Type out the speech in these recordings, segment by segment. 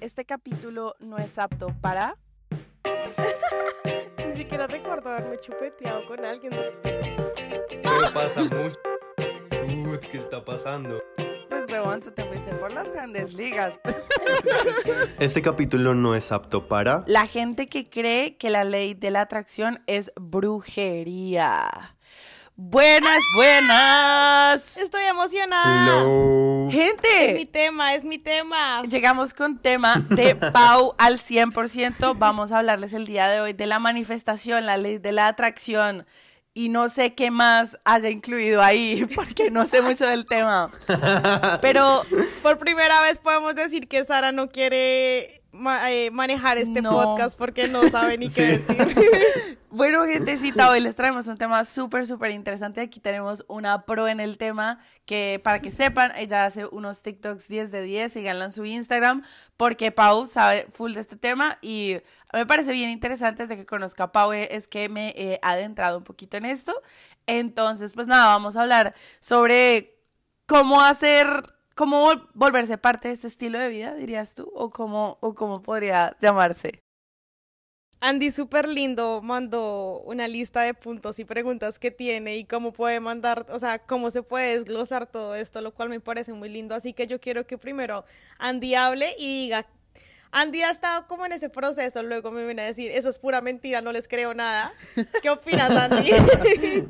Este capítulo no es apto para... Ni siquiera recuerdo haberme chupeteado con alguien. Pero pasa mucho. Uy, ¿qué está pasando? Pues huevón, tú te fuiste por las grandes ligas. Este capítulo no es apto para... La gente que cree que la ley de la atracción es brujería. Buenas, buenas. Estoy emocionada. Hello. Es mi Gente, tema, es mi tema. llegamos con tema de Pau al 100%. Vamos a hablarles el día de hoy de la manifestación, la ley de la atracción. Y no sé qué más haya incluido ahí, porque no sé mucho del tema. Pero Por primera vez podemos decir que Sara no quiere ma- eh, manejar este No. podcast porque no sabe ni qué Sí. decir. Bueno, gentecita, hoy les traemos un tema súper, súper interesante. Aquí tenemos una pro en el tema que, para que sepan, ella hace unos TikToks 10 de 10, síganla en su Instagram, porque Pau sabe full de este tema y me parece bien interesante desde que conozco a Pau, eh, es que me he adentrado un poquito en esto. Entonces, pues nada, vamos a hablar sobre cómo hacer, cómo vol- volverse parte de este estilo de vida, dirías tú, o cómo, o cómo podría llamarse. Andy súper lindo mandó una lista de puntos y preguntas que tiene y cómo puede mandar, o sea, cómo se puede desglosar todo esto, lo cual me parece muy lindo. Así que yo quiero que primero Andy hable y diga, Andy ha estado como en ese proceso, luego me viene a decir, eso es pura mentira, no les creo nada. ¿Qué opinas, Andy?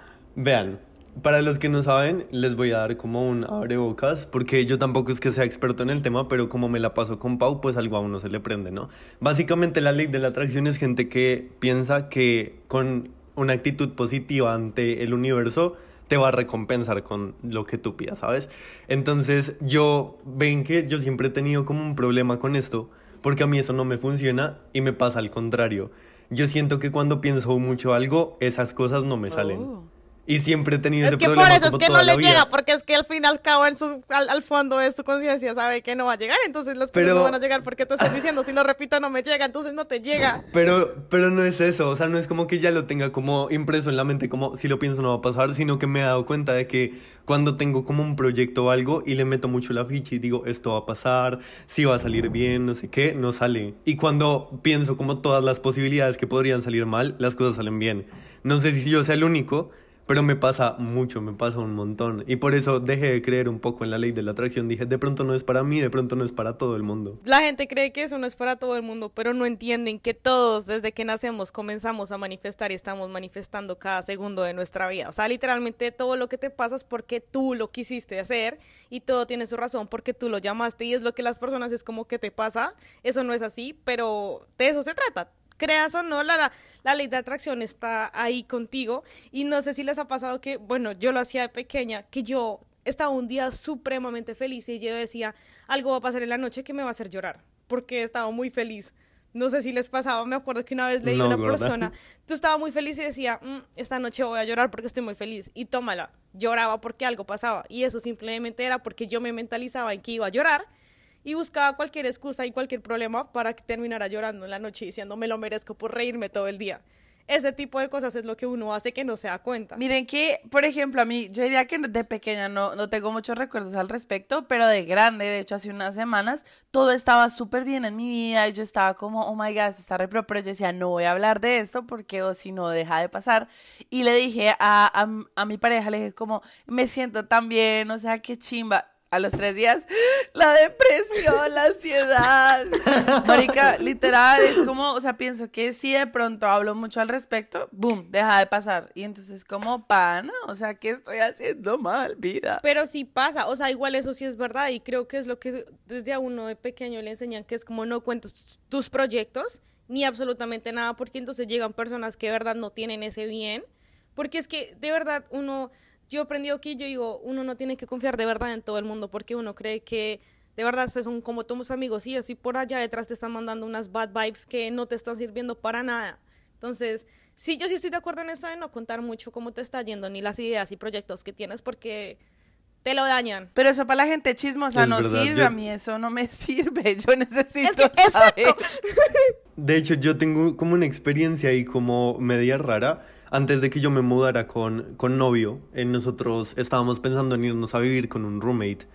Vean, para los que no saben, les voy a dar como un abrebocas, porque yo tampoco es que sea experto en el tema, pero como me la paso con Pau, pues algo a uno se le prende, ¿no? Básicamente la ley de la atracción es gente que piensa que con una actitud positiva ante el universo te va a recompensar con lo que tú pidas, ¿sabes? Entonces yo, ven que yo siempre he tenido como un problema con esto, porque a mí eso no me funciona y me pasa al contrario. Yo siento que cuando pienso mucho algo, esas cosas no me salen. Oh. Y siempre he tenido es ese que por problema eso es que no le llega, porque es que al fin y al cabo en su, al, al fondo de su conciencia sabe que no va a llegar, entonces las cosas Pero- no van a llegar porque tú estás diciendo, si lo repito no me llega, entonces no te llega. Pero, pero no es eso, o sea, no es como que ya lo tenga como impreso en la mente, como si lo pienso no va a pasar, sino que me he dado cuenta de que cuando tengo como un proyecto o algo y le meto mucho la ficha y digo, esto va a pasar, si va a salir bien, no sé qué, no sale. Y cuando pienso como todas las posibilidades que podrían salir mal, las cosas salen bien. No sé si yo sea el único, pero me pasa mucho, me pasa un montón. Y por eso dejé de creer un poco en la ley de la atracción. Dije, de pronto no es para mí, de pronto no es para todo el mundo. La gente cree que eso no es para todo el mundo, pero no entienden que todos desde que nacemos comenzamos a manifestar y estamos manifestando cada segundo de nuestra vida. O sea, literalmente todo lo que te pasa es porque tú lo quisiste hacer y todo tiene su razón porque tú lo llamaste y es lo que las personas es como que te pasa. Eso no es así, pero de eso se trata. Creas o no, la, la, la ley de atracción está ahí contigo y no sé si les ha pasado que, bueno, yo lo hacía de pequeña, que yo estaba un día supremamente feliz y yo decía, algo va a pasar en la noche que me va a hacer llorar, porque estaba muy feliz. No sé si les pasaba, me acuerdo que una vez leí a No, una gorda. persona, tú estaba muy feliz y decía, "Mm, esta noche voy a llorar porque estoy muy feliz. Y tómala, lloraba porque algo pasaba. Y eso simplemente era porque yo me mentalizaba en que iba a llorar y buscaba cualquier excusa y cualquier problema para que terminara llorando en la noche diciendo, me lo merezco por reírme todo el día. Ese tipo de cosas es lo que uno hace que no se da cuenta. Miren que, por ejemplo, a mí, yo diría que de pequeña no, no tengo muchos recuerdos al respecto, pero de grande, de hecho, hace unas semanas, todo estaba súper bien en mi vida y yo estaba como, oh my god, está re pro, pero yo decía, no voy a hablar de esto porque o si no deja de pasar. Y le dije a, a, a mi pareja, le dije como, me siento tan bien, o sea, qué chimba. A los tres días, la depresión, la ansiedad. Marica, literal, es como, o sea, pienso que si de pronto hablo mucho al respecto, boom, deja de pasar. Y entonces, como, pana, o sea, ¿qué estoy haciendo mal, vida? Pero sí pasa, o sea, igual eso sí es verdad y creo que es lo que desde a uno de pequeño le enseñan que es como no cuentes tus proyectos ni absolutamente nada porque entonces llegan personas que de verdad no tienen ese bien, porque es que de verdad uno, yo aprendí aquí, yo digo, uno no tiene que confiar de verdad en todo el mundo porque uno cree que de verdad son como tus amigos y así por allá detrás te están mandando unas bad vibes que no te están sirviendo para nada. Entonces, sí, yo sí estoy de acuerdo en eso de no contar mucho cómo te está yendo ni las ideas y proyectos que tienes porque te lo dañan. Pero eso para la gente chismosa Es no verdad, sirve, yo- a mí eso no me sirve, yo necesito Es que- saber. De hecho, yo tengo como una experiencia ahí como media rara. Antes de que yo me mudara con, con novio, eh, nosotros estábamos pensando en irnos a vivir con un roommate.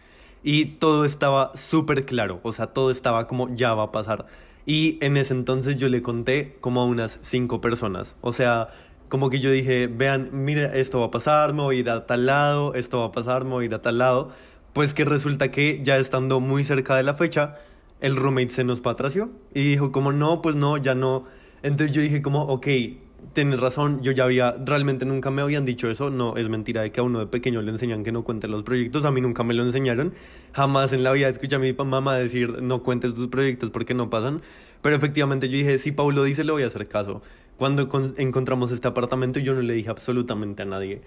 y todo estaba súper claro, o sea, todo estaba como ya va a pasar. Y en ese entonces yo le conté como a unas cinco personas, o sea, como que yo dije, vean, mire, esto va a pasar, me voy a ir a tal lado, esto va a pasar, me voy a ir a tal lado. Pues que resulta que ya estando muy cerca de la fecha, el roommate se nos patració y dijo como, no, pues no, ya no. Entonces yo dije como, ok, tienes razón, yo ya había, realmente nunca me habían dicho eso, no, es mentira de que a uno de pequeño le enseñan que no cuente los proyectos, a mí nunca me lo enseñaron, jamás en la vida escuché a mi mamá decir no cuentes tus proyectos porque no pasan, pero efectivamente yo dije, si Paulo dice, le voy a hacer caso. Cuando encontramos este apartamento yo no le dije absolutamente a nadie.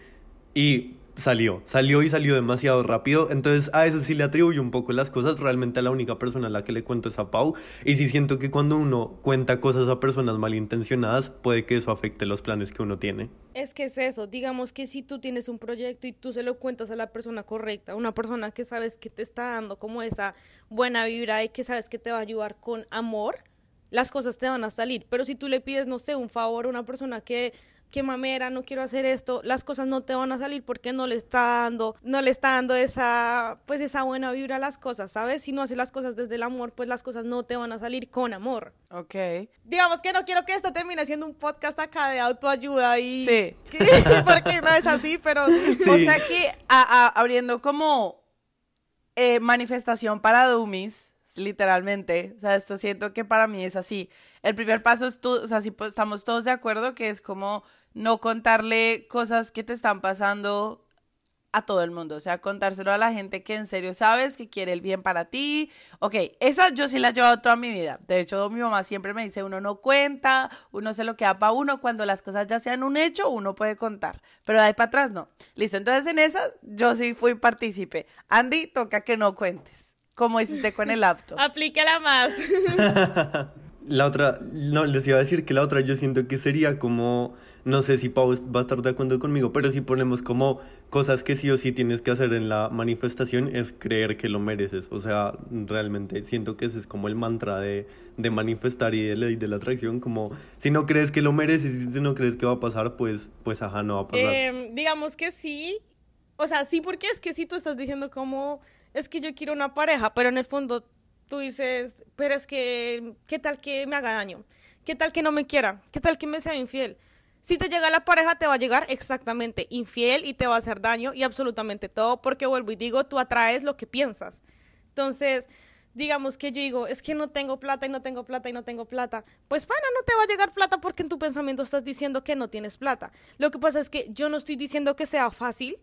Y salió, salió y salió demasiado rápido. Entonces a eso sí le atribuyo un poco las cosas. Realmente a la única persona a la que le cuento es a Pau. Y sí siento que cuando uno cuenta cosas a personas malintencionadas, puede que eso afecte los planes que uno tiene. Es que es eso, digamos que si tú tienes un proyecto y tú se lo cuentas a la persona correcta, una persona que sabes que te está dando como esa buena vibra y que sabes que te va a ayudar con amor, las cosas te van a salir. Pero si tú le pides, no sé, un favor a una persona que, que mamera, no quiero hacer esto, las cosas no te van a salir porque no le está dando, no le está dando esa, pues esa buena vibra a las cosas, ¿sabes? Si no haces las cosas desde el amor, pues las cosas no te van a salir con amor. Ok. Digamos que no quiero que esto termine siendo un podcast acá de autoayuda y... Sí. porque no es así, pero... O sea que abriendo como eh, manifestación para Dummies literalmente. O sea, esto siento que para mí es así. El primer paso es tú, o sea, si estamos todos de acuerdo que es como no contarle cosas que te están pasando a todo el mundo, o sea, contárselo a la gente que en serio sabes que quiere el bien para ti. Ok, esa yo sí la he llevado toda mi vida. De hecho, mi mamá siempre me dice, uno no cuenta, uno se lo queda para uno, cuando las cosas ya sean un hecho, uno puede contar, pero de ahí para atrás no. Listo, entonces en esa yo sí fui partícipe. Andy, toca que no cuentes como hiciste con el laptop. Aplícala más. la otra, no, les iba a decir que la otra yo siento que sería como, no sé si Pau va a estar de acuerdo conmigo, pero si ponemos como cosas que sí o sí tienes que hacer en la manifestación es creer que lo mereces. O sea, realmente siento que ese es como el mantra de, de manifestar y de la, de la atracción, como si no crees que lo mereces y si no crees que va a pasar, pues, pues ajá, no va a pasar. Em, digamos que sí. O sea, sí, porque es que sí tú estás diciendo como es que yo quiero una pareja, pero en el fondo tú dices, pero es que, ¿qué tal que me haga daño? ¿Qué tal que no me quiera? ¿Qué tal que me sea infiel? Si te llega la pareja, te va a llegar exactamente infiel y te va a hacer daño y absolutamente todo, porque vuelvo y digo, tú atraes lo que piensas. Entonces, digamos que yo digo, es que no tengo plata y no tengo plata y no tengo plata. Pues, pana, no te va a llegar plata porque en tu pensamiento estás diciendo que no tienes plata. Lo que pasa es que yo no estoy diciendo que sea fácil,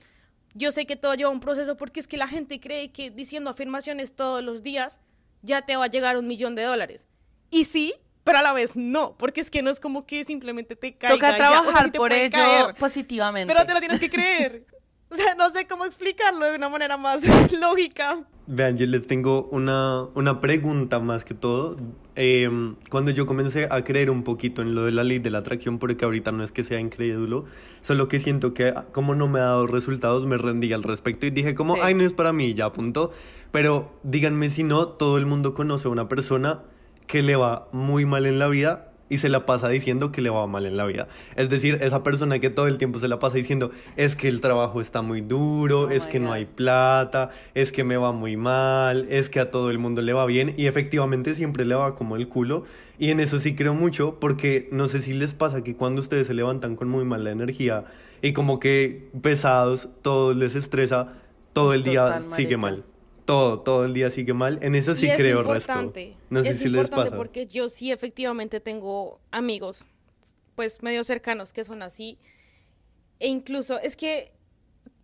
yo sé que todo lleva un proceso porque es que la gente cree que diciendo afirmaciones todos los días ya te va a llegar un millón de dólares. Y sí, pero a la vez no, porque es que no es como que simplemente te caiga. Toca trabajar por ello positivamente. Pero te lo tienes que creer. O sea, no sé cómo explicarlo de una manera más lógica. Vean, yo les tengo una, una pregunta más que todo. Em, cuando yo comencé a creer un poquito en lo de la ley de la atracción, porque ahorita no es que sea incrédulo, solo que siento que como no me ha dado resultados, me rendí al respecto y dije como, ay, no es para mí, ya punto. Pero díganme si no, todo el mundo conoce a una persona que le va muy mal en la vida y se la pasa diciendo que le va mal en la vida. Es decir, esa persona que todo el tiempo se la pasa diciendo es que el trabajo está muy duro, oh es que no hay plata, es que me va muy mal, es que a todo el mundo le va bien y efectivamente siempre le va como el culo. Y en eso sí creo mucho porque no sé si les pasa que cuando ustedes se levantan con muy mala energía y como que pesados, todo les estresa, todo el día sigue mal todo, todo el día sigue mal. En eso sí creo el resto. No sé es si les pasa. porque yo sí efectivamente tengo amigos, pues medio cercanos que son así. E incluso es que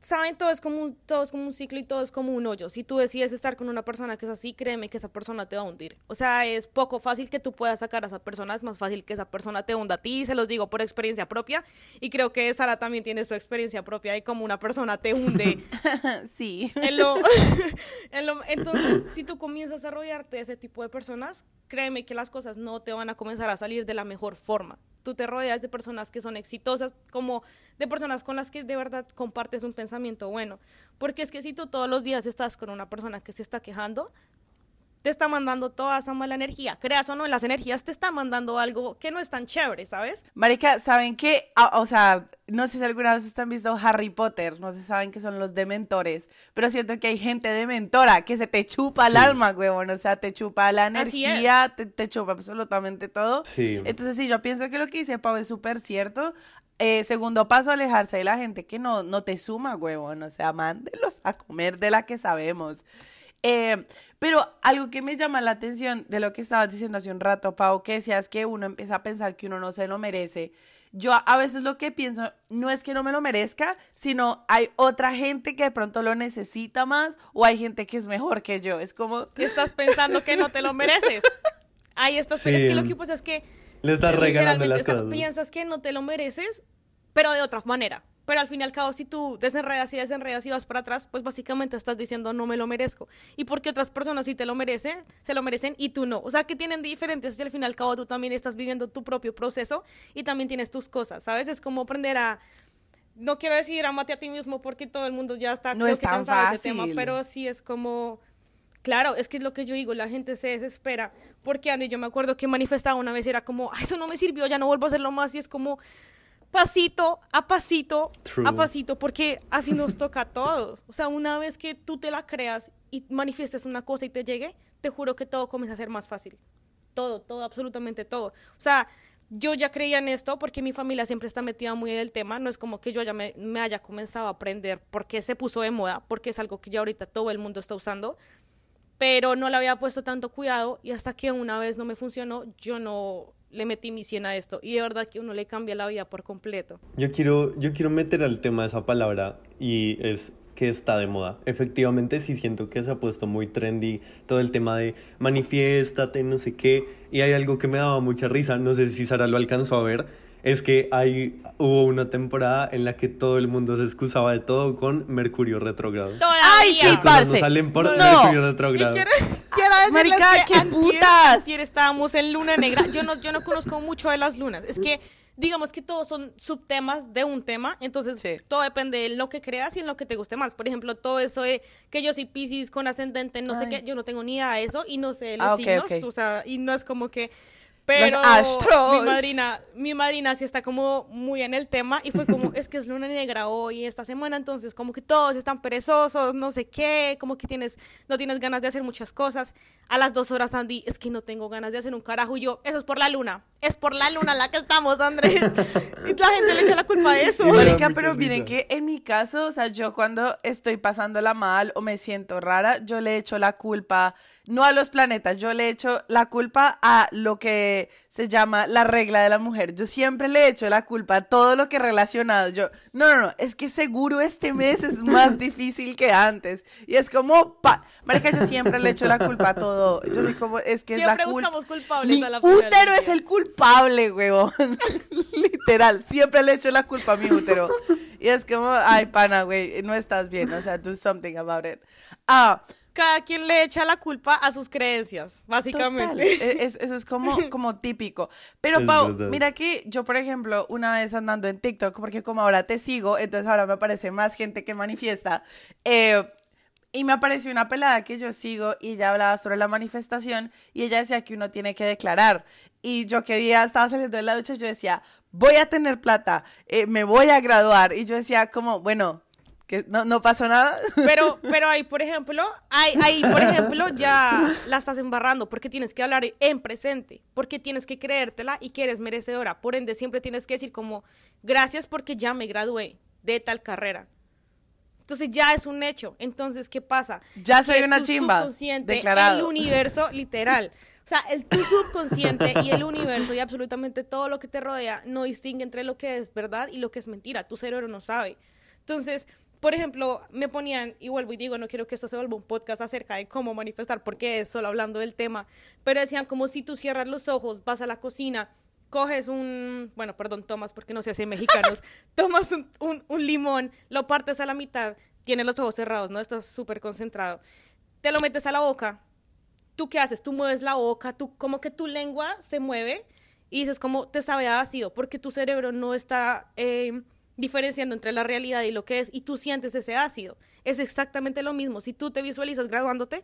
saben, todo es, como un, todo es como un ciclo y todo es como un hoyo. Si tú decides estar con una persona que es así, créeme que esa persona te va a hundir. O sea, es poco fácil que tú puedas sacar a esa persona, es más fácil que esa persona te hunda a ti, se los digo por experiencia propia. Y creo que Sara también tiene su experiencia propia y como una persona te hunde. sí. entonces, si tú comienzas a rodearte de ese tipo de personas, créeme que las cosas no te van a comenzar a salir de la mejor forma tú te rodeas de personas que son exitosas, como de personas con las que de verdad compartes un pensamiento bueno. Porque es que si tú todos los días estás con una persona que se está quejando, te está mandando toda esa mala energía. Creas o no, las energías te están mandando algo que no es tan chévere, ¿sabes? Marica, ¿saben qué? Ah, o sea, no sé si alguna vez están visto Harry Potter, no sé si saben que son los dementores, pero siento que hay gente dementora que se te chupa el alma, huevón, o sea, te chupa la energía, te, te, chupa absolutamente todo. Sí. Entonces, sí, yo pienso que lo que dice Pau es súper cierto. Eh, segundo paso, alejarse de la gente que no, no te suma, huevón, o sea, mándelos a comer de la que sabemos. Eh, pero algo que me llama la atención de lo que estabas diciendo hace un rato, Pau, que decías que uno empieza a pensar que uno no se lo merece. Yo a veces lo que pienso no es que no me lo merezca, sino hay otra gente que de pronto lo necesita más o hay gente que es mejor que yo. Es como... Estás pensando que no te lo mereces. Ahí estás... Es que lo que pasa es que... Le estás regalando las cosas. Piensas que no te lo mereces, pero de otra manera. Pero al fin y al cabo, si tú desenredas y desenredas y vas para atrás, pues básicamente estás diciendo no me lo merezco. Y porque otras personas sí te lo merecen, se lo merecen y tú no. O sea, que tienen diferentes y al fin y al cabo tú también estás viviendo tu propio proceso y también tienes tus cosas, ¿sabes? Es como aprender a no quiero decir amate a ti mismo porque todo el mundo ya está no es tan fácil. ese tema, pero sí es como Claro, es que es lo que yo digo, la gente se desespera. Porque Andy, yo me acuerdo que manifestaba una vez, era como, eso no me sirvió, ya no vuelvo a hacerlo más. Y es como, pasito a pasito a pasito, porque así nos toca a todos. O sea, una vez que tú te la creas y manifiestes una cosa y te llegue, te juro que todo comienza a ser más fácil. Todo, todo, absolutamente todo. O sea, yo ya creía en esto porque mi familia siempre está metida muy en el tema. No es como que yo ya me, me haya comenzado a aprender porque se puso de moda, porque es algo que ya ahorita todo el mundo está usando pero no le había puesto tanto cuidado y hasta que una vez no me funcionó, yo no le metí mi 100 a esto y de verdad que uno le cambia la vida por completo. Yo quiero, yo quiero meter al tema esa palabra y es que está de moda. Efectivamente sí siento que se ha puesto muy trendy todo el tema de manifiéstate, no sé qué, y hay algo que me daba mucha risa, no sé si Sara lo alcanzó a ver, es que hay, hubo una temporada en la que todo el mundo se excusaba de todo con Mercurio retrógrado. ¡Ay, sí, parce! salen por Mercurio retrógrado. Quiero, quiero Marica, qué putas. Ayer estábamos en luna negra. Yo no, yo no conozco mucho de las lunas. Es que digamos que todos son subtemas de un tema, entonces todo depende de lo que creas y en lo que te guste más. Por ejemplo, todo eso de que yo soy Pisces con ascendente, no sé qué, yo no tengo ni idea de eso y no sé los ah, signos, o sea, y no es como que pero mi madrina, mi madrina sí está como muy en el tema y fue como, es que es luna negra hoy esta semana, entonces como que todos están perezosos, no sé qué, como que tienes, no tienes ganas de hacer muchas cosas. A las dos horas, Andy, es que no tengo ganas de hacer un carajo y yo, eso es por la luna, es por la luna la que estamos, Andrés. y la gente le echa la culpa de eso. Marica, pero miren que en mi caso, o sea, yo cuando estoy pasándola mal o me siento rara, yo le echo la culpa no a los planetas, yo le echo la culpa a lo que se llama la regla de la mujer. Yo siempre le echo la culpa a todo lo que relacionado. Yo, no, no, no, es que seguro este mes es más difícil que antes. Y es como, pa, marica, yo siempre le echo la culpa a todo. Yo soy como, es que es la culpa. buscamos culpables mi a la útero es el culpable, huevón. Literal, siempre le echo la culpa a mi útero. Y es como, ay, pana, güey, no estás bien, o sea, do something about it. Ah, cada quien le echa la culpa a sus creencias, básicamente. E, eso es como, como típico. Pero Pau, mira que yo, por ejemplo, una vez andando en TikTok, porque como ahora te sigo, entonces ahora me aparece más gente que manifiesta. Eh, y me apareció una pelada que yo sigo y ella hablaba sobre la manifestación y ella decía que uno tiene que declarar. Y yo que día estaba saliendo de la ducha, yo decía, voy a tener plata, eh, me voy a graduar. Y yo decía como, bueno, no, no pasó nada. Pero, pero ahí, por ejemplo, ahí, ahí, por ejemplo, ya la estás embarrando porque tienes que hablar en presente, porque tienes que creértela y que eres merecedora. Por ende, siempre tienes que decir como, gracias porque ya me gradué de tal carrera. Entonces ya es un hecho. Entonces, ¿qué pasa? Ya soy una chimba. Declarado. El universo, literal. O sea, el tu subconsciente y el universo y absolutamente todo lo que te rodea no distingue entre lo que es verdad y lo que es mentira. Tu cerebro no sabe. Entonces, por ejemplo, me ponían, y vuelvo y digo, no quiero que esto se vuelva un podcast acerca de cómo manifestar, porque es solo hablando del tema, pero decían como si tú cierras los ojos, vas a la cocina, coges un, bueno, perdón, tomas, porque no se hace mexicanos, tomas un, un, limón, lo partes a la mitad, tienes los ojos cerrados, ¿no? Estás súper concentrado, te lo metes a la boca, ¿tú qué haces? Tú mueves la boca, tú, como que tu lengua se mueve y dices como te sabe ácido, porque tu cerebro no está... Eh, diferenciando entre la realidad y lo que es, y tú sientes ese ácido. Es exactamente lo mismo. Si tú te visualizas graduándote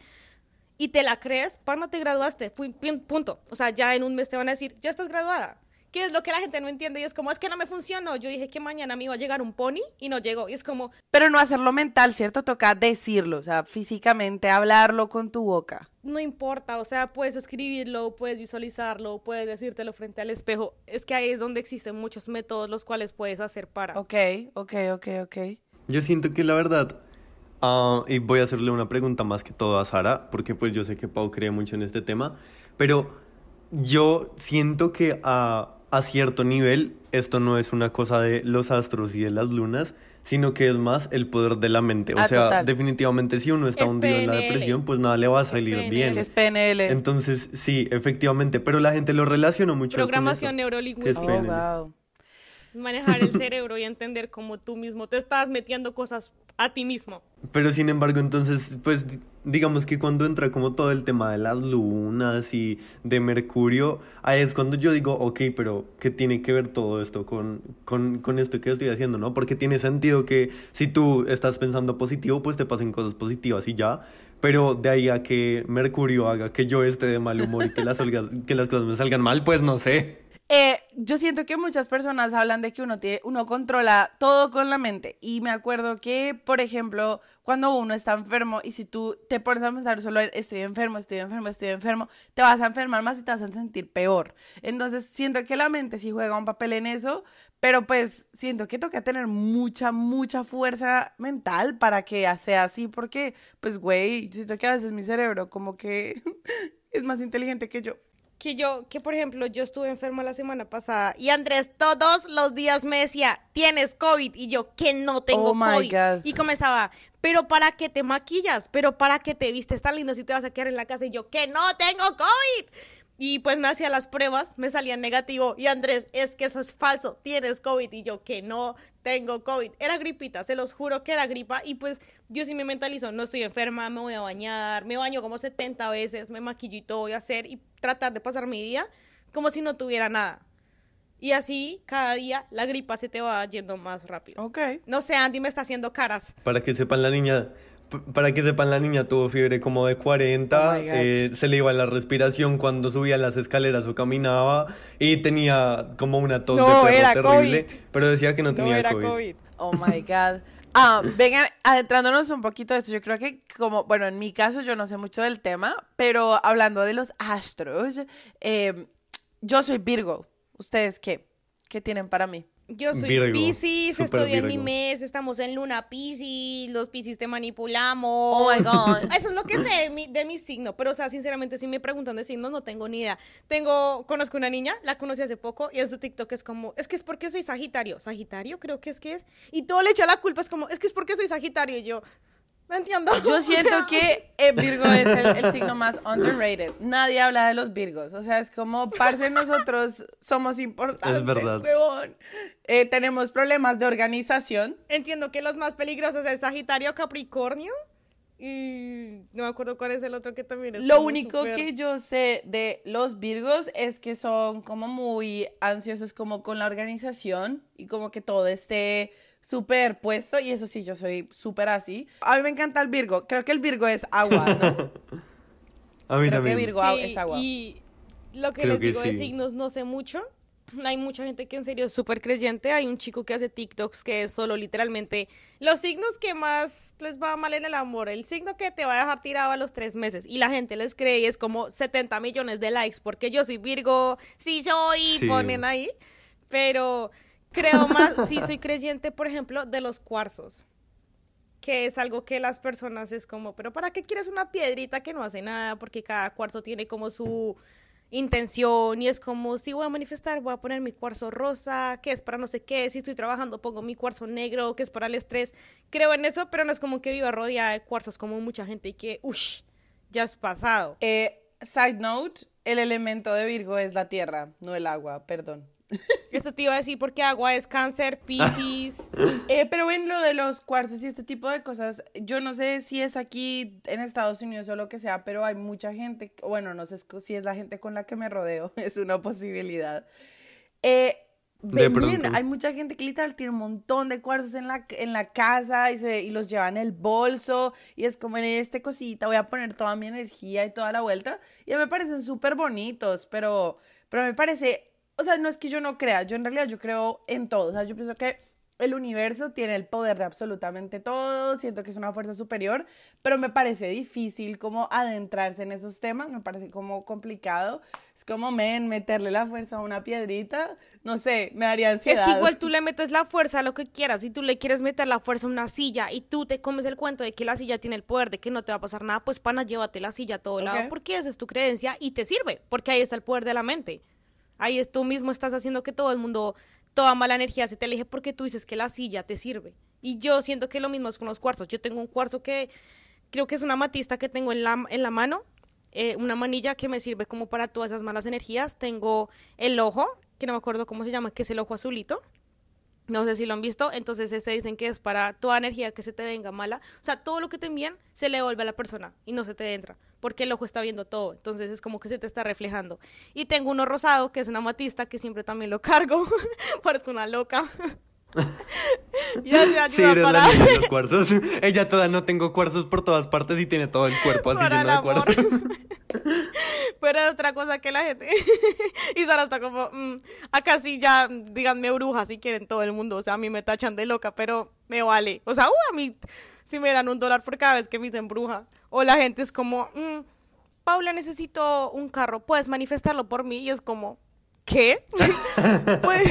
y te la crees, no te graduaste, punto. O sea, ya en un mes te van a decir, ya estás graduada. ¿Qué es lo que la gente no entiende? Y es como, es que no me funcionó. Yo dije que mañana me iba a llegar un pony y no llegó. Y es como... Pero no hacerlo mental, ¿cierto? Toca decirlo, o sea, físicamente, hablarlo con tu boca. No importa, o sea, puedes escribirlo, puedes visualizarlo, puedes decírtelo frente al espejo. Es que ahí es donde existen muchos métodos los cuales puedes hacer para. Ok, ok, ok, ok. Yo siento que la verdad, ah, y voy a hacerle una pregunta más que todo a Sara, porque pues yo sé que Pau cree mucho en este tema, pero yo siento que a a cierto nivel, esto no es una cosa de los astros y de las lunas, sino que es más el poder de la mente. O Ah, sea, total. definitivamente si uno está Es hundido en la depresión, pues nada le va a salir PNL. bien. Es PNL. Entonces, sí, efectivamente, pero la gente lo relaciona mucho con Programación neurolingüística. Oh, wow. Manejar el cerebro y entender cómo tú mismo te estás metiendo cosas a ti mismo. Pero sin embargo, entonces, pues di- digamos que cuando entra como todo el tema de las lunas y de Mercurio, ahí es cuando yo digo, ok, pero ¿qué tiene que ver todo esto con, con, con esto que estoy haciendo, no? Porque tiene sentido que si tú estás pensando positivo, pues te pasen cosas positivas y ya. Pero de ahí a que Mercurio haga que yo esté de mal humor y que las, que las cosas me salgan mal, pues no sé. Eh, yo siento que muchas personas hablan de que uno, tiene, uno controla todo con la mente. Y me acuerdo que, por ejemplo, cuando uno está enfermo y si tú te pones a pensar solo estoy enfermo, estoy enfermo, estoy enfermo, te vas a enfermar más y te vas a sentir peor. Entonces siento que la mente sí juega un papel en eso, pero pues siento que toca tener mucha, mucha fuerza mental para que sea así, porque pues güey, siento que a veces mi cerebro como que es más inteligente que yo. Que yo, que por ejemplo, yo estuve enferma la semana pasada y Andrés todos los días me decía, tienes COVID. Y yo, que no tengo Oh COVID. God. Y comenzaba, pero ¿para qué te maquillas? ¿Pero para qué te vistes tan lindo si te vas a quedar en la casa? Y yo, que no tengo COVID. Y pues me hacía las pruebas, me salía negativo. Y Andrés, es que eso es falso, tienes COVID. Y yo, que no tengo COVID. Era gripita, se los juro que era gripa. Y pues yo sí me mentalizo, no estoy enferma, me voy a bañar, me baño como 70 veces, me maquillo y todo voy a hacer y tratar de pasar mi día como si no tuviera nada. Y así, cada día, la gripa se te va yendo más rápido. Ok. No sé, Andy me está haciendo caras. Para que sepan la niña, para que sepan la niña tuvo fiebre como de 40, Oh eh, se le iba la respiración cuando subía las escaleras o caminaba y tenía como una tos No, de perro terrible, COVID. pero decía que no No tenía era COVID. COVID. Oh my God. Ah, vengan, adentrándonos un poquito de esto, yo creo que como, bueno, en mi caso yo no sé mucho del tema, pero hablando de los astros, eh, yo soy Virgo. ¿Ustedes qué? ¿Qué tienen para mí? Yo soy Virgo, Pisces, estoy en mi mes, estamos en luna Pisces, los Pisces te manipulamos. Oh my God. Eso es lo que sé de mi, de mi signo, pero o sea, sinceramente, si me preguntan de signos, no tengo ni idea. Tengo, conozco una niña, la conocí hace poco, y en su TikTok es como, es que es porque soy Sagitario. Sagitario creo que es que es. Y todo le echa la culpa, es como, es que es porque soy Sagitario, y yo, no entiendo. Yo siento que eh, Virgo es el, el signo más underrated. Nadie habla de los Virgos. O sea, es como, parce, nosotros somos importantes, Es verdad. huevón. Eh, tenemos problemas de organización. Entiendo que los más peligrosos es Sagitario, Capricornio, y no me acuerdo cuál es el otro que también es Lo único súper- que yo sé de los Virgos es que son como muy ansiosos como con la organización y como que todo esté súper puesto y eso sí, yo soy súper así. A mí me encanta el Virgo, creo que el Virgo es agua, ¿no? A mí Creo que también. Virgo Sí, es agua. Y lo que Creo les que digo de sí. signos no sé mucho. Hay mucha gente que en serio es súper creyente. Hay un chico que hace TikToks que es solo literalmente los signos que más les va mal en el amor. El signo que te va a dejar tirado a los tres meses. Y la gente les cree y es como 70 millones de likes porque yo soy Virgo, sí soy, Sí. ponen ahí. Pero creo más, sí soy creyente, por ejemplo, de los cuarzos que es algo que las personas es como, pero ¿para qué quieres una piedrita que no hace nada? Porque cada cuarzo tiene como su intención y es como, si voy a manifestar, voy a poner mi cuarzo rosa, que es para no sé qué, si estoy trabajando pongo mi cuarzo negro, que es para el estrés. Creo en eso, pero no es como que viva rodeada de cuarzos como mucha gente y que, uff, ya es pasado. Eh, side note, el elemento de Virgo es la tierra, no el agua, perdón. Eso te iba a decir porque agua es cáncer, piscis. Eh, pero en lo de los cuarzos y este tipo de cosas, yo no sé si es aquí en Estados Unidos o lo que sea, pero hay mucha gente, bueno, no sé si es la gente con la que me rodeo, es una posibilidad. Eh, pronto. Hay mucha gente que literal tiene un montón de cuarzos en la, en la casa y, se, y los lleva en el bolso y es como en este cosita voy a poner toda mi energía y toda la vuelta y me parecen súper bonitos, pero, pero me parece, o sea, no es que yo no crea, yo en realidad yo creo en todo, o sea, yo pienso que el universo tiene el poder de absolutamente todo, siento que es una fuerza superior, pero me parece difícil como adentrarse en esos temas, me parece como complicado, es como, men, meterle la fuerza a una piedrita, no sé, me daría ansiedad. Es que igual tú le metes la fuerza a lo que quieras. Si tú le quieres meter la fuerza a una silla y tú te comes el cuento de que la silla tiene el poder de que no te va a pasar nada, pues pana, llévate la silla a todo lado Ok. porque esa es tu creencia y te sirve, porque ahí está el poder de la mente. Ahí tú mismo estás haciendo que todo el mundo, toda mala energía se te aleje porque tú dices que la silla te sirve. Y yo siento que lo mismo es con los cuarzos. Yo tengo un cuarzo que creo que es una matista que tengo en la, en la mano, eh, una manilla que me sirve como para todas esas malas energías. Tengo el ojo, que no me acuerdo cómo se llama, que es el ojo azulito. No sé si lo han visto. Entonces, ese dicen que es para toda energía que se te venga mala. O sea, todo lo que te envían se le devuelve a la persona y no se te entra. Porque el ojo está viendo todo. Entonces, es como que se te está reflejando. Y tengo uno rosado, que es una matista, que siempre también lo cargo. Parezco una loca. Sí, ayuda para, la niña de los cuarzos. Ella toda no tengo cuarzos por todas partes y tiene todo el cuerpo así lleno de cuarzos. Pero es otra cosa que la gente. y Sara está como, mm, acá sí ya, díganme bruja si quieren todo el mundo. O sea, a mí me tachan de loca, pero me vale. O sea, uh, a mí si me dan un dólar por cada vez que me dicen bruja. O la gente es como, mm, Paula, necesito un carro, ¿puedes manifestarlo por mí? Y es como, ¿qué? pues,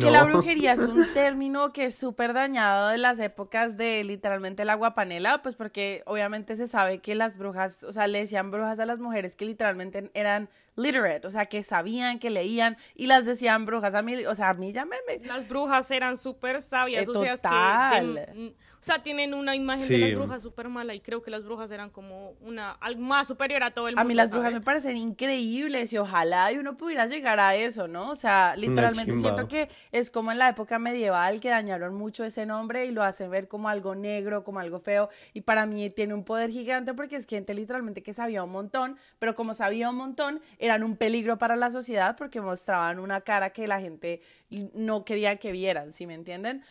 Que la brujería es un término que es súper dañado de las épocas de literalmente la guapanela, pues porque obviamente se sabe que las brujas, o sea, le decían brujas a las mujeres que literalmente eran literate, o sea, que sabían, que leían y las decían brujas a mí, o sea, a mí ya me... me- las brujas eran súper sabias. Eh, o sea, es que total. de- mm, o sea, tienen una imagen Sí. de las brujas súper mala y creo que las brujas eran como una algo más superior a todo el A mundo. mí las brujas me parecen increíbles y ojalá y uno pudiera llegar a eso, ¿no? O sea, literalmente siento que es como en la época medieval que dañaron mucho ese nombre y lo hacen ver como algo negro, como algo feo y para mí tiene un poder gigante porque es gente literalmente que sabía un montón, pero como sabía un montón eran un peligro para la sociedad porque mostraban una cara que la gente no quería que vieran, ¿sí me entienden?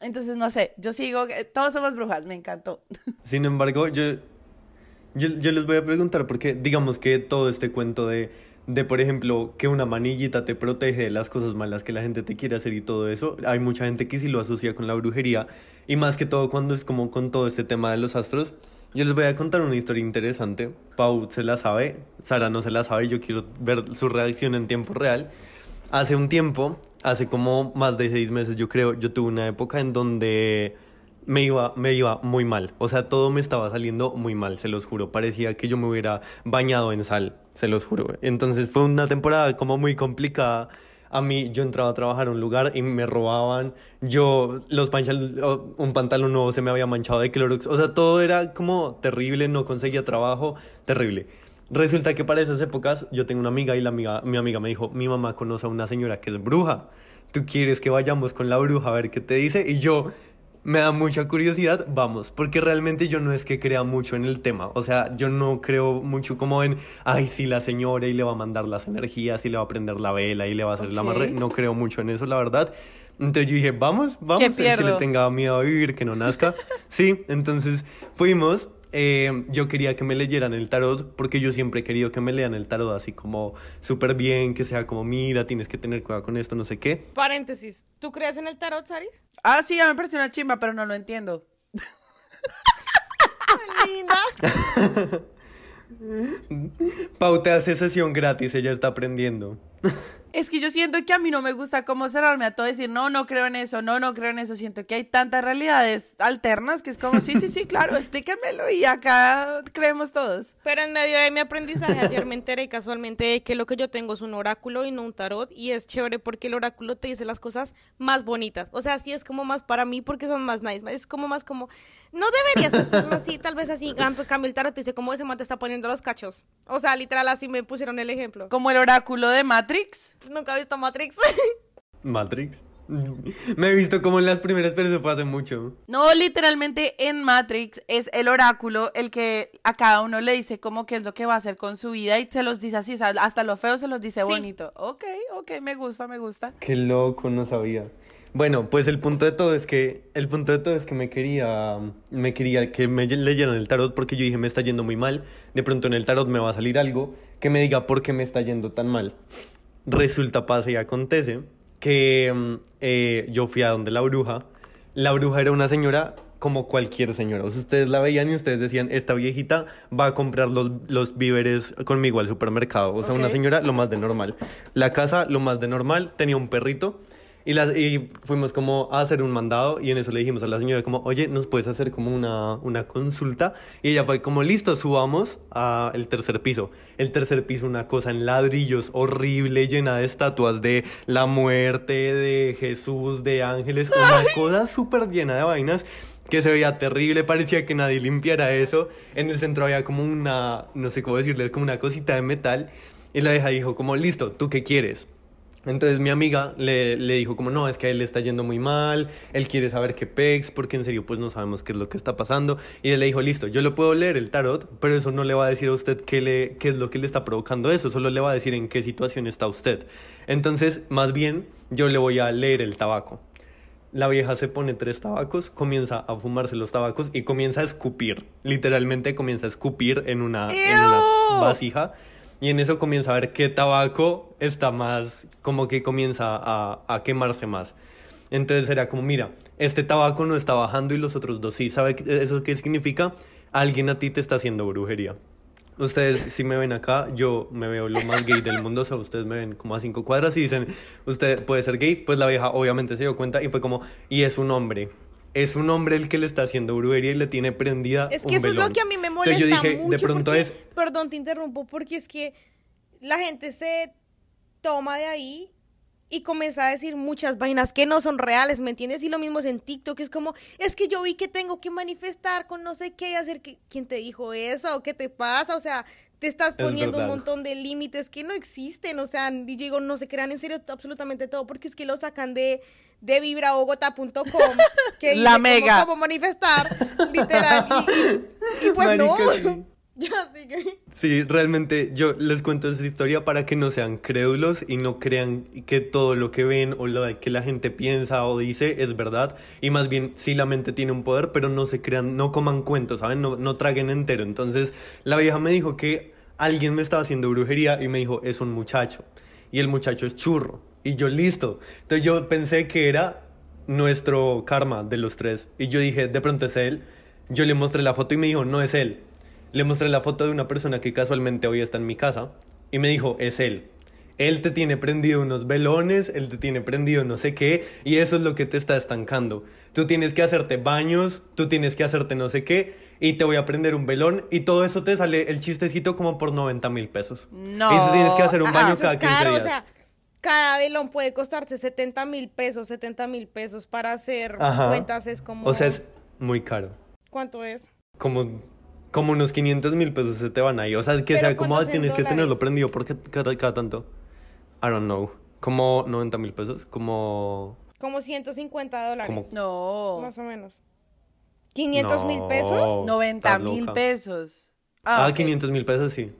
Entonces, no sé, yo sigo, todos somos brujas, me encantó. Sin embargo, yo, yo, yo les voy a preguntar porque digamos que todo este cuento de, de, por ejemplo, que una manillita te protege de las cosas malas que la gente te quiere hacer y todo eso, hay mucha gente que sí lo asocia con la brujería y más que todo cuando es como con todo este tema de los astros. Yo les voy a contar una historia interesante. Pau se la sabe, Sara no se la sabe, yo quiero ver su reacción en tiempo real. Hace un tiempo, hace como más de seis meses yo creo, yo tuve una época en donde me iba, me iba muy mal. O sea, todo me estaba saliendo muy mal, se los juro. Parecía que yo me hubiera bañado en sal, se los juro. Entonces fue una temporada como muy complicada. A mí, yo entraba a trabajar a un lugar y me robaban. Yo, los o- un pantalón nuevo se me había manchado de Clorox. O sea, todo era como terrible, no conseguía trabajo, terrible. Resulta que para esas épocas yo tengo una amiga y la amiga, mi amiga me dijo, mi mamá conoce a una señora que es bruja. ¿Tú quieres que vayamos con la bruja a ver qué te dice? Y yo, me da mucha curiosidad, vamos, porque realmente yo no es que crea mucho en el tema, o sea, yo no creo mucho como en, ay, sí, la señora y le va a mandar las energías y le va a prender la vela y le va a hacer el Ok. amarre, no creo mucho en eso, la verdad. Entonces yo dije, vamos, vamos, ¿Qué el que le tenga miedo a vivir, que no nazca. Sí, entonces fuimos. Eh, yo quería que me leyeran el tarot porque yo siempre he querido que me lean el tarot así como súper bien, que sea como, mira, tienes que tener cuidado con esto, no sé qué. Paréntesis, ¿tú crees en el tarot, Saris? Ah, sí, ya me pareció una chimba, pero no lo entiendo. Linda. Pau te hace sesión gratis, ella está aprendiendo. Es que yo siento que a mí no me gusta como cerrarme a todo decir, no, no creo en eso, no, no creo en eso. Siento que hay tantas realidades alternas que es como, sí, sí, sí, claro, explíquemelo y acá creemos todos. Pero en medio de mi aprendizaje ayer me enteré casualmente de que lo que yo tengo es un oráculo y no un tarot y es chévere porque el oráculo te dice las cosas más bonitas. O sea, sí es como más para mí porque son más nice. Es como más como, no deberías hacerlo así, tal vez así. Cambio el tarot te dice como ese man te está poniendo los cachos. O sea, literal así me pusieron el ejemplo. Como el oráculo de Matrix. Nunca he visto Matrix. Matrix. Me he visto como en las primeras, pero eso fue hace mucho. No, literalmente en Matrix es el oráculo el que a cada uno le dice como qué es lo que va a hacer con su vida y se los dice así, o sea, hasta lo feo se los dice Sí. bonito. Ok, ok, me gusta, me gusta. Qué loco, no sabía. Bueno, pues el punto de todo es que el punto de todo es que me quería me quería que me leyeran el tarot porque yo dije me está yendo muy mal. De pronto en el tarot me va a salir algo que me diga por qué me está yendo tan mal. Resulta, pasa y acontece que mm, eh, yo fui a donde la bruja. La bruja era una señora como cualquier señora. O sea, ustedes la veían y ustedes decían, esta viejita va a comprar los, los víveres conmigo al supermercado. O sea, una señora lo más de normal. La casa lo más de normal. Tenía un perrito. Y, la- y fuimos como a hacer un mandado y en eso le dijimos a la señora como, oye, ¿nos puedes hacer como una, una consulta? Y ella fue como, listo, subamos al tercer piso. El tercer piso, una cosa en ladrillos horrible, llena de estatuas de la muerte, de Jesús, de ángeles, una cosa súper llena de vainas que se veía terrible, parecía que nadie limpiara eso. En el centro había como una, no sé cómo decirles, como una cosita de metal. Y la vieja dijo como, listo, ¿tú qué quieres? Entonces mi amiga le, le dijo como no, es que a él le está yendo muy mal, él quiere saber qué pex, porque en serio pues no sabemos qué es lo que está pasando. Y él le dijo, listo, yo lo puedo leer el tarot, pero eso no le va a decir a usted qué, le, qué es lo que le está provocando eso, solo le va a decir en qué situación está usted. Entonces, más bien, yo le voy a leer el tabaco. La vieja se pone tres tabacos, comienza a fumarse los tabacos y comienza a escupir. Literalmente comienza a escupir en una, en una vasija. Y en eso comienza a ver qué tabaco está más, como que comienza a, quemarse más. Entonces era como, mira, este tabaco no está bajando y los otros dos sí. ¿Sabe eso qué significa? Alguien a ti te está haciendo brujería. Ustedes, si me ven acá, yo me veo lo más gay del mundo. O sea, ustedes me ven como a cinco cuadras y dicen, usted puede ser gay. Pues la vieja obviamente se dio cuenta y fue como, y es un hombre. Es un hombre el que le está haciendo brujería y le tiene prendida. Es un que eso es lo velón". que a mí me Entonces molesta yo dije, mucho. de pronto porque- es Perdón, te interrumpo, porque es que la gente se toma de ahí y comienza a decir muchas vainas que no son reales, ¿me entiendes? Y lo mismo es en TikTok, es como, es que yo vi que tengo que manifestar con no sé qué y hacer que... ¿Quién te dijo eso? ¿Qué te pasa? O sea, te estás Es poniendo un montón de límites que no existen, o sea, y digo, no se crean en serio absolutamente todo, porque es que lo sacan de, de vibrabogota.com, que La cómo- mega. cómo manifestar, literal, y, y- y pues no, ya sigue. Sí, realmente yo les cuento esta historia para que no sean crédulos y no crean que todo lo que ven o lo que la gente piensa o dice es verdad. Y más bien, sí, la mente tiene un poder, pero no se crean, no coman cuentos, ¿saben? No, no traguen entero. Entonces, la vieja me dijo que alguien me estaba haciendo brujería y me dijo, es un muchacho. Y el muchacho es churro. Y yo, listo. Entonces yo pensé que era nuestro karma de los tres. Y yo dije, de pronto es él. Yo le mostré la foto y me dijo, no es él. Le mostré la foto de una persona que casualmente hoy está en mi casa y me dijo, es él. Él te tiene prendido unos velones, él te tiene prendido no sé qué, y eso es lo que te está estancando. Tú tienes que hacerte baños, tú tienes que hacerte no sé qué, y te voy a prender un velón, y todo eso te sale el chistecito como por 90 mil pesos. No. Y tienes que hacer un baño cada es 15 caro, días. o sea, cada velón puede costarte 70 mil pesos, 70 mil pesos para hacer Ajá. cuentas es como... O sea, es muy caro. ¿Cuánto es? Como, como unos 500 mil pesos se te van ahí. O sea, que sea como, ¿cuántos ah, en tienes que tenerlo prendido porque cada, cada tanto. I don't know. Como 90 mil pesos. Como... Como 150 dólares. Como- No. Más o menos. ¿500 mil No. pesos? 90 estás mil pesos. Ah, ok. 500 mil pesos sí.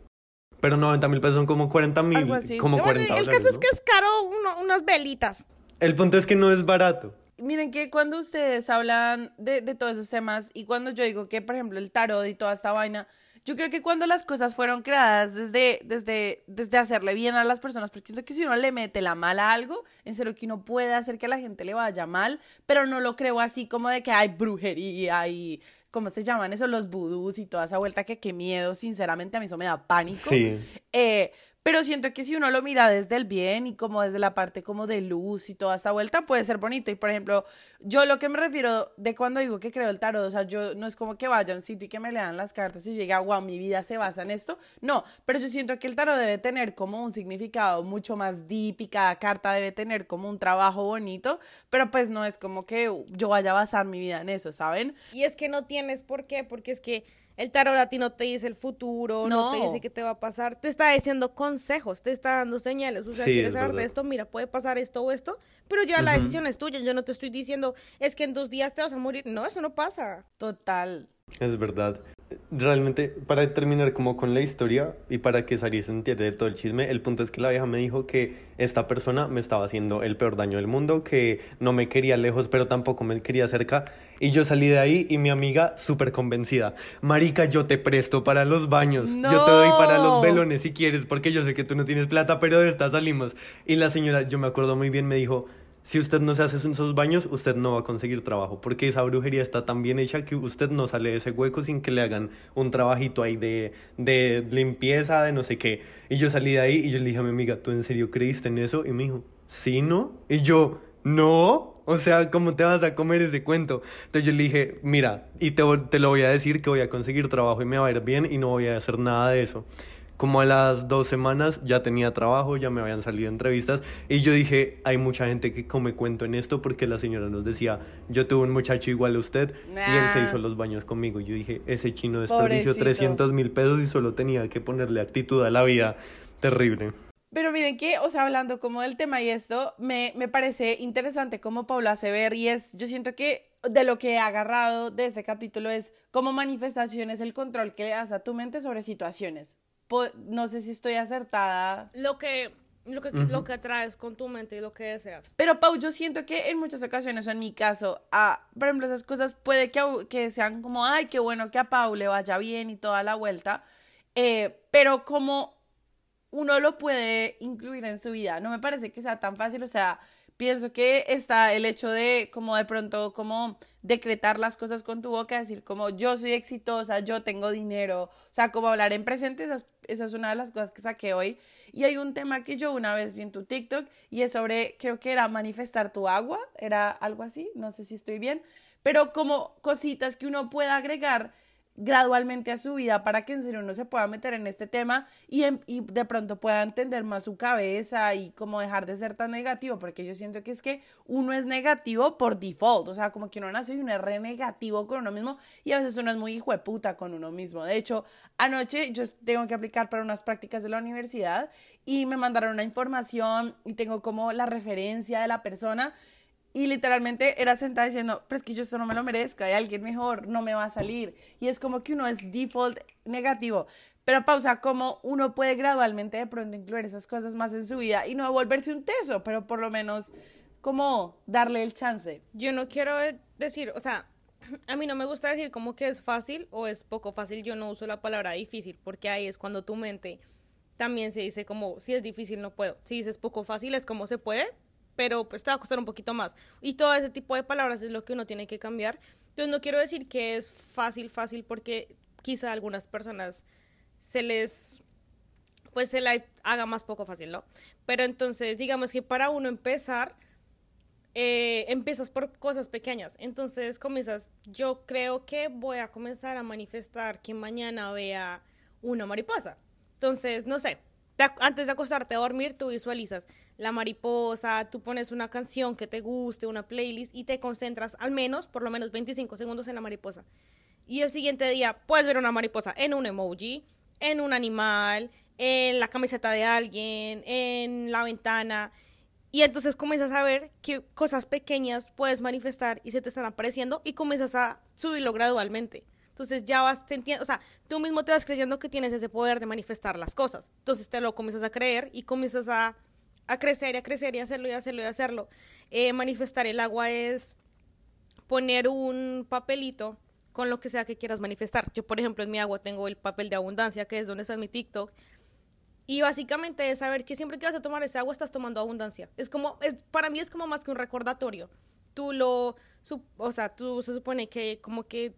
Pero 90 mil pesos son como 40 mil. Como Bueno, 40 el dólares, caso es que es caro uno- unas velitas. El punto es que no es barato. Miren que cuando ustedes hablan de, de todos esos temas y cuando yo digo que, por ejemplo, el tarot y toda esta vaina, yo creo que cuando las cosas fueron creadas desde, desde, desde hacerle bien a las personas, porque siento que si uno le mete la mala a algo, en serio que uno puede hacer que a la gente le vaya mal, pero no lo creo así como de que hay brujería y, ¿cómo se llaman eso? Los vudús y toda esa vuelta que qué miedo, sinceramente a mí eso me da pánico. Sí. Eh, pero siento que si uno lo mira desde el bien y como desde la parte como de luz y toda esta vuelta puede ser bonito. Y por ejemplo, yo lo que me refiero de cuando digo que creo el tarot, o sea, yo no es como que vaya a un sitio y que me lean las cartas y llegue, wow, mi vida se basa en esto. No, pero yo siento que el tarot debe tener como un significado mucho más deep y cada carta debe tener como un trabajo bonito, pero pues no es como que yo vaya a basar mi vida en eso, ¿saben? Y es que no tienes por qué, porque es que El tarot a ti no te dice el futuro, no, te dice qué te va a pasar, te está diciendo consejos, te está dando señales. O sea, Sí, quieres es saber de esto, mira, puede pasar esto o esto, pero ya la decisión es tuya. Yo no te estoy diciendo, es que en dos días te vas a morir. No, eso no pasa. Total. Es verdad. Realmente, para terminar como con la historia y para que Sari se de todo el chisme, el punto es que la vieja me dijo que esta persona me estaba haciendo el peor daño del mundo, que no me quería lejos, pero tampoco me quería cerca. Y yo salí de ahí y mi amiga súper convencida. Marica, yo te presto para los baños. Yo te doy para los velones si quieres, porque yo sé que tú no tienes plata, pero de esta salimos. Y la señora, yo me acuerdo muy bien, me dijo... Si usted no se hace esos baños, usted no va a conseguir trabajo, porque esa brujería está tan bien hecha que usted no sale de ese hueco sin que le hagan un trabajito ahí de, de limpieza, de no sé qué. Y yo salí de ahí y yo le dije a mi amiga, ¿tú en serio creíste en eso? Y me dijo, ¿sí, no? Y yo, no. O sea, ¿cómo te vas a comer ese cuento? Entonces yo le dije, mira, y te, te lo voy a decir que voy a conseguir trabajo y me va a ir bien y no voy a hacer nada de eso. Como a las dos semanas ya tenía trabajo, ya me habían salido entrevistas y yo dije, hay mucha gente que come cuento en esto porque la señora nos decía, yo tuve un muchacho igual a usted y él se Nah. hizo los baños conmigo. Yo dije, ese chino desperdició Pobrecito. 300 mil pesos y solo tenía que ponerle actitud a la vida. Terrible. Pero miren que, o sea, hablando como del tema y esto, me, me parece interesante como Paula hace ver y es, yo siento que de lo que he agarrado de este capítulo es como manifestación es el control que le das a tu mente sobre situaciones. Po- no sé si estoy acertada, Lo que, lo que, lo que atraes con tu mente y lo que deseas. pero Pau, yo siento que en muchas ocasiones, o en mi caso, a, por ejemplo, esas cosas puede que, que sean como, ay, qué bueno que a Pau le vaya bien y toda la vuelta, eh, pero como uno lo puede incluir en su vida. No me parece que sea tan fácil, o sea, pienso que está el hecho de como de pronto como decretar las cosas con tu boca, decir como yo soy exitosa, yo tengo dinero, o sea, como hablar en presente, esa es, esa es una de las cosas que saqué hoy. Y hay un tema que yo una vez vi en tu TikTok y es sobre, creo que era manifestar tu agua, era algo así, no sé si estoy bien, pero como cositas que uno pueda agregar gradualmente a su vida para que en serio uno se pueda meter en este tema y, en- y de pronto pueda entender más su cabeza y como dejar de ser tan negativo, porque yo siento que es que uno es negativo por default, o sea, como que uno nace y uno es re negativo con uno mismo y a veces uno es muy hijo de puta con uno mismo. De hecho, anoche yo tengo que aplicar para unas prácticas de la universidad y me mandaron una información y tengo como la referencia de la persona y literalmente era sentada diciendo, pero es que yo esto no me lo merezco, hay alguien mejor, no me va a salir. Y es como que uno es default negativo. Pero pausa, como uno puede gradualmente de pronto incluir esas cosas más en su vida y no volverse un teso, pero por lo menos como darle el chance. Yo no quiero decir, o sea, a mí no me gusta decir como que es fácil o es poco fácil. Yo no uso la palabra difícil porque ahí es cuando tu mente también se dice como si es difícil no puedo. Si dices poco fácil es como se puede, pero pues te va a costar un poquito más. Y todo ese tipo de palabras es lo que uno tiene que cambiar. Entonces no quiero decir que es fácil, fácil porque quizá a algunas personas se les pues se la haga más poco fácil, ¿no? Pero entonces, digamos que para uno empezar, eh, empiezas por cosas pequeñas. Entonces comienzas, yo creo que voy a comenzar a manifestar que mañana vea una mariposa. Entonces, no sé, antes de acostarte a dormir, tú visualizas la mariposa, tú pones una canción que te guste, una playlist y te concentras al menos, por lo menos 25 segundos en la mariposa. Y el siguiente día puedes ver una mariposa en un emoji, en un animal, en la camiseta de alguien, en la ventana. Y entonces comienzas a ver qué cosas pequeñas puedes manifestar y se te están apareciendo y comienzas a subirlo gradualmente. Entonces ya vas, te entiendes, o sea, tú mismo te vas creyendo que tienes ese poder de manifestar las cosas. Entonces te lo comienzas a creer y comienzas a, a crecer y a crecer y a hacerlo y a hacerlo y a hacerlo. Eh, manifestar el agua es poner un papelito con lo que sea que quieras manifestar. Yo, por ejemplo, en mi agua tengo el papel de abundancia, que es donde está mi TikTok. Y básicamente es saber que siempre que vas a tomar ese agua estás tomando abundancia. Es como, es, para mí es como más que un recordatorio. Tú lo, su- o sea, tú se supone que como que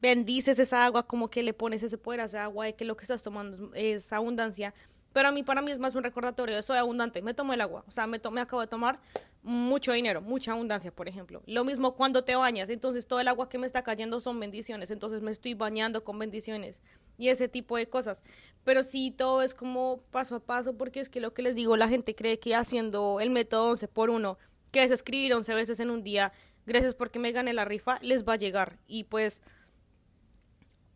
bendices esa agua, como que le pones ese poder a esa agua de que lo que estás tomando es, abundancia. Pero a mí, para mí es más un recordatorio de soy abundante, me tomo el agua. O sea, me, to- acabo de tomar mucho dinero, mucha abundancia, por ejemplo. Lo mismo cuando te bañas, entonces todo el agua que me está cayendo son bendiciones, entonces me estoy bañando con bendiciones y ese tipo de cosas. Pero sí, todo es como paso a paso, porque es que lo que les digo, la gente cree que haciendo el método 11 por 1, que es escribir 11 veces en un día, gracias porque me gané la rifa, les va a llegar. Y pues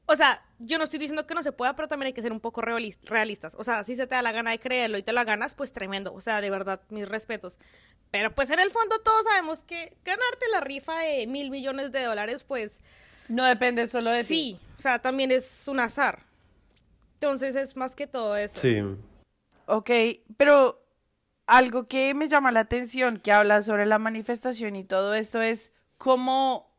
O sea, yo no estoy diciendo que no se pueda, pero también hay que ser un poco realis- realistas. O sea, si se te da la gana de creerlo y te la ganas, pues tremendo. O sea, de verdad, mis respetos. Pero pues en el fondo todos sabemos que ganarte la rifa de mil millones de dólares, pues No depende solo de ti. sí. O sea, también es un azar. Entonces es más que todo eso. Sí. Ok, pero algo que me llama la atención que habla sobre la manifestación y todo esto es cómo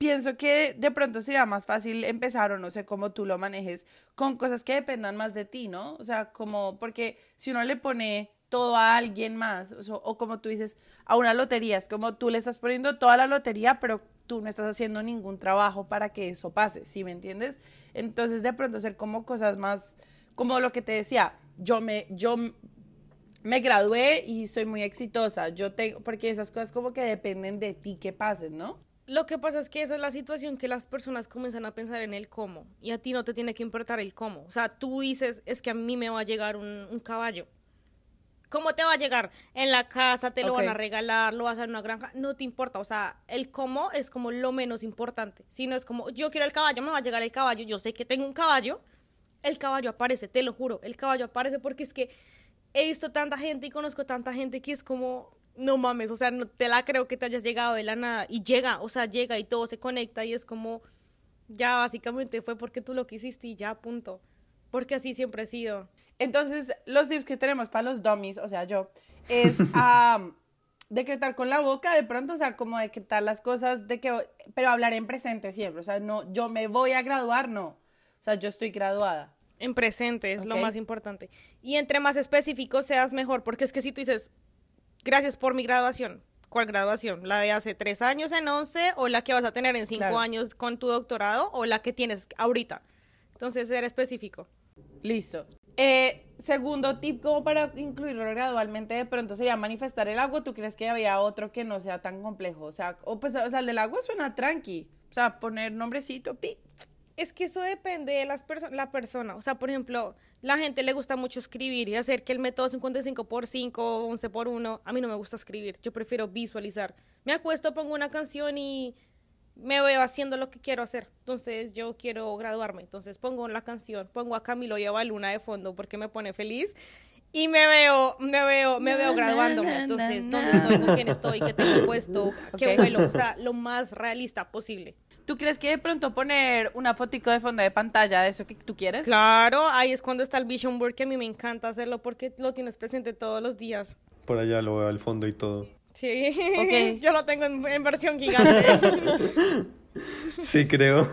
pienso que de pronto sería más fácil empezar o no sé cómo tú lo manejes con cosas que dependan más de ti, ¿no? O sea, como porque si uno le pone todo a alguien más o, o como tú dices a una lotería, es como tú le estás poniendo toda la lotería, pero tú no estás haciendo ningún trabajo para que eso pase, ¿sí me entiendes? Entonces de pronto hacer como cosas más como lo que te decía, yo me yo me gradué y soy muy exitosa. Yo tengo, porque esas cosas como que dependen de ti que pasen, ¿no? Lo que pasa es que esa es la situación que las personas comienzan a pensar en el cómo y a ti no te tiene que importar el cómo. O sea, tú dices, es que a mí me va a llegar un, un caballo. ¿Cómo te va a llegar? En la casa, te lo van a regalar, lo vas a hacer en una granja, no te importa. O sea, el cómo es como lo menos importante. Si no es como, yo quiero el caballo, me va a llegar el caballo, yo sé que tengo un caballo, el caballo aparece, te lo juro, el caballo aparece porque es que he visto tanta gente y conozco tanta gente que es como, no mames, o sea, no te la creo que te hayas llegado de la nada y llega, o sea, llega y todo se conecta y es como, ya básicamente fue porque tú lo quisiste y ya, punto. Porque así siempre he sido. Entonces, los tips que tenemos para los dummies, o sea, yo, es decretar con la boca de pronto, o sea, como decretar las cosas, de que, pero hablar en presente siempre, o sea, no, yo me voy a graduar, no, o sea, yo estoy graduada. En presente es lo más importante. Y entre más específico seas mejor, porque es que si tú dices, gracias por mi graduación, ¿cuál graduación? ¿La de hace tres años en once o la que vas a tener en cinco Claro. años con tu doctorado o la que tienes ahorita? Entonces, ser específico. Listo. Eh, segundo tip, como para incluirlo gradualmente, de pronto sería manifestar el agua. ¿Tú crees que había otro que no sea tan complejo? O sea, o, pues, o sea el del agua suena tranqui. O sea, poner nombrecito, pi. Es que eso depende de las perso- la persona. O sea, por ejemplo, la gente le gusta mucho escribir y hacer que el método 55 por 5, 11 por 1. A mí no me gusta escribir. Yo prefiero visualizar. Me acuesto, pongo una canción y me veo haciendo lo que quiero hacer. Entonces, yo quiero graduarme. Entonces, pongo la canción, pongo a Camilo y a Baluna de fondo porque me pone feliz. Y me veo, me veo, me veo graduándome. Entonces, ¿dónde estoy? ¿Con quién estoy? ¿Qué tengo puesto? ¿Qué Ok. vuelo? O sea, lo más realista posible. ¿Tú crees que de pronto poner una fotico de fondo de pantalla de eso que tú quieres? Claro, ahí es cuando está el vision board que a mí me encanta hacerlo porque lo tienes presente todos los días. Por allá lo veo al fondo y todo. Sí, Ok. yo lo tengo en, en versión gigante. Sí, creo.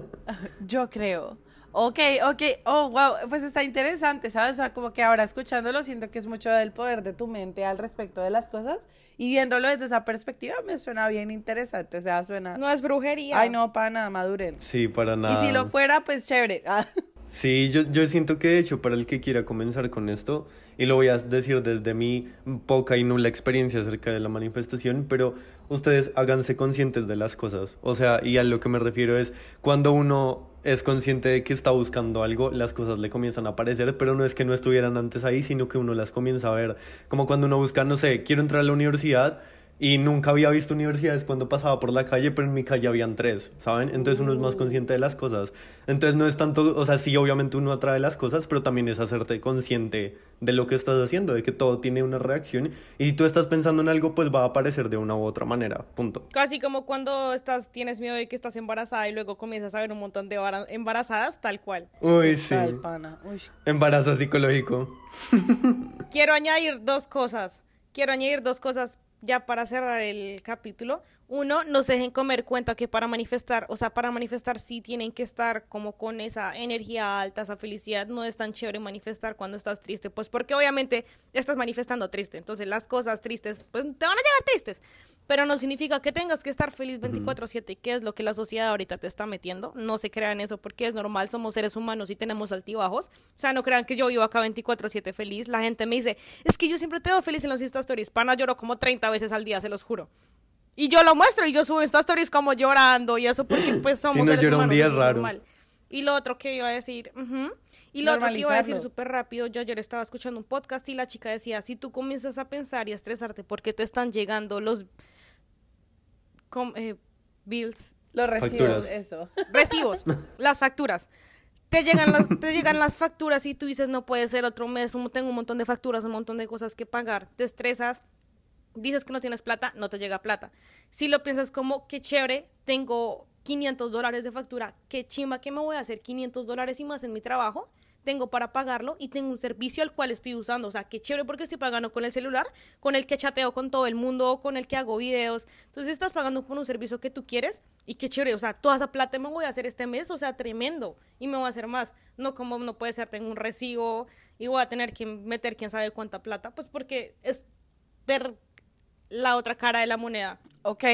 Yo creo. Ok, ok. Oh, wow. Pues está interesante, ¿sabes? O sea, como que ahora escuchándolo siento que es mucho del poder de tu mente al respecto de las cosas. Y viéndolo desde esa perspectiva me suena bien interesante. O sea, suena... no es brujería. Ay, no, para nada, maduren. Sí, para nada. Y si lo fuera, pues chévere. Ah. Sí, yo, yo siento que de hecho para el que quiera comenzar con esto, y lo voy a decir desde mi poca y nula experiencia acerca de la manifestación, pero ustedes háganse conscientes de las cosas. O sea, y a lo que me refiero es cuando uno es consciente de que está buscando algo, las cosas le comienzan a aparecer, pero no es que no estuvieran antes ahí, sino que uno las comienza a ver. Como cuando uno busca, no sé, quiero entrar a la universidad. Y nunca había visto universidades cuando pasaba por la calle, pero en mi calle habían tres, ¿saben? Entonces uno es más consciente de las cosas. Entonces no es tanto, o sea, sí, obviamente uno atrae las cosas, pero también es hacerte consciente de lo que estás haciendo, de que todo tiene una reacción. Y si tú estás pensando en algo, pues va a aparecer de una u otra manera, punto. Casi como cuando estás, tienes miedo de que estás embarazada y luego comienzas a ver un montón de embara- embarazadas, tal cual. Uy, sí. Tal, pana. Uy. Embarazo psicológico. Quiero añadir dos cosas. Quiero añadir dos cosas ya para cerrar el capítulo. Uno, no se dejen comer cuenta que para manifestar, o sea, para manifestar sí tienen que estar como con esa energía alta, esa felicidad. No es tan chévere manifestar cuando estás triste, pues porque obviamente estás manifestando triste. Entonces las cosas tristes, pues te van a llegar tristes. Pero no significa que tengas que estar feliz 24/7, que es lo que la sociedad ahorita te está metiendo. No se crean eso porque es normal, somos seres humanos y tenemos altibajos. O sea, no crean que yo vivo acá 24/7 feliz. La gente me dice, es que yo siempre te veo feliz en los Insta Stories. Pana, lloro como 30 veces al día, se los juro. Y yo lo muestro y yo subo Insta Stories como llorando y eso porque pues somos no seres llora un humanos, día eso es raro. normal. Y lo otro que iba a decir, ujú. y lo otro que iba a decir súper rápido, yo ayer estaba escuchando un podcast y la chica decía, si tú comienzas a pensar y a estresarte porque te están llegando los com- eh, bills Los recibos, Facturas. eso. Recibos, las facturas. Te llegan, las, te llegan las facturas y tú dices, no puede ser otro mes, tengo un montón de facturas, un montón de cosas que pagar. Te estresas, dices que no tienes plata, no te llega plata. Si lo piensas como, qué chévere, tengo 500 dólares de factura, qué chimba que me voy a hacer 500 dólares y más en mi trabajo, tengo para pagarlo y tengo un servicio al cual estoy usando. O sea, qué chévere porque estoy pagando con el celular, con el que chateo con todo el mundo, con el que hago videos. Entonces estás pagando por un servicio que tú quieres y qué chévere. O sea, toda esa plata me voy a hacer este mes, o sea, tremendo. Y me voy a hacer más. No como no puede ser, tengo un recibo y voy a tener que meter quién sabe cuánta plata. Pues porque es ver la otra cara de la moneda. Ok.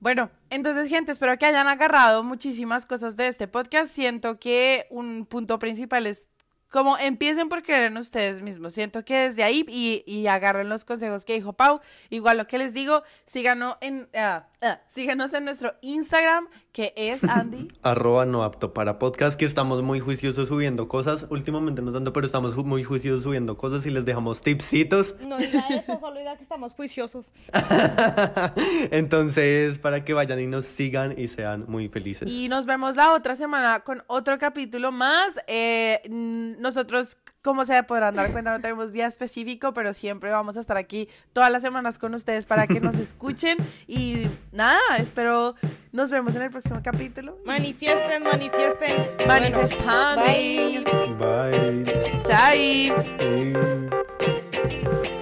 Bueno, entonces, gente, espero que hayan agarrado muchísimas cosas de este podcast. Siento que un punto principal es como empiecen por creer en ustedes mismos. Siento que desde ahí y, y agarren los consejos que dijo Pau. Igual lo que les digo, síganos en, ah, síganos en nuestro Instagram, que es Andy. Arroba no apto para podcast, que estamos muy juiciosos subiendo cosas. Últimamente no tanto, pero estamos muy juiciosos subiendo cosas y les dejamos tipsitos. No diga eso, solo diga que estamos juiciosos. Entonces, para que vayan y nos sigan y sean muy felices. Y nos vemos la otra semana con otro capítulo más. Eh, nosotros, como se podrán dar cuenta, no tenemos día específico, pero siempre vamos a estar aquí todas las semanas con ustedes para que nos escuchen. Y nada, espero nos vemos en el próximo capítulo. Manifiesten, manifiesten. Manifestando. Bueno, bye. Bye. Chai. Bye.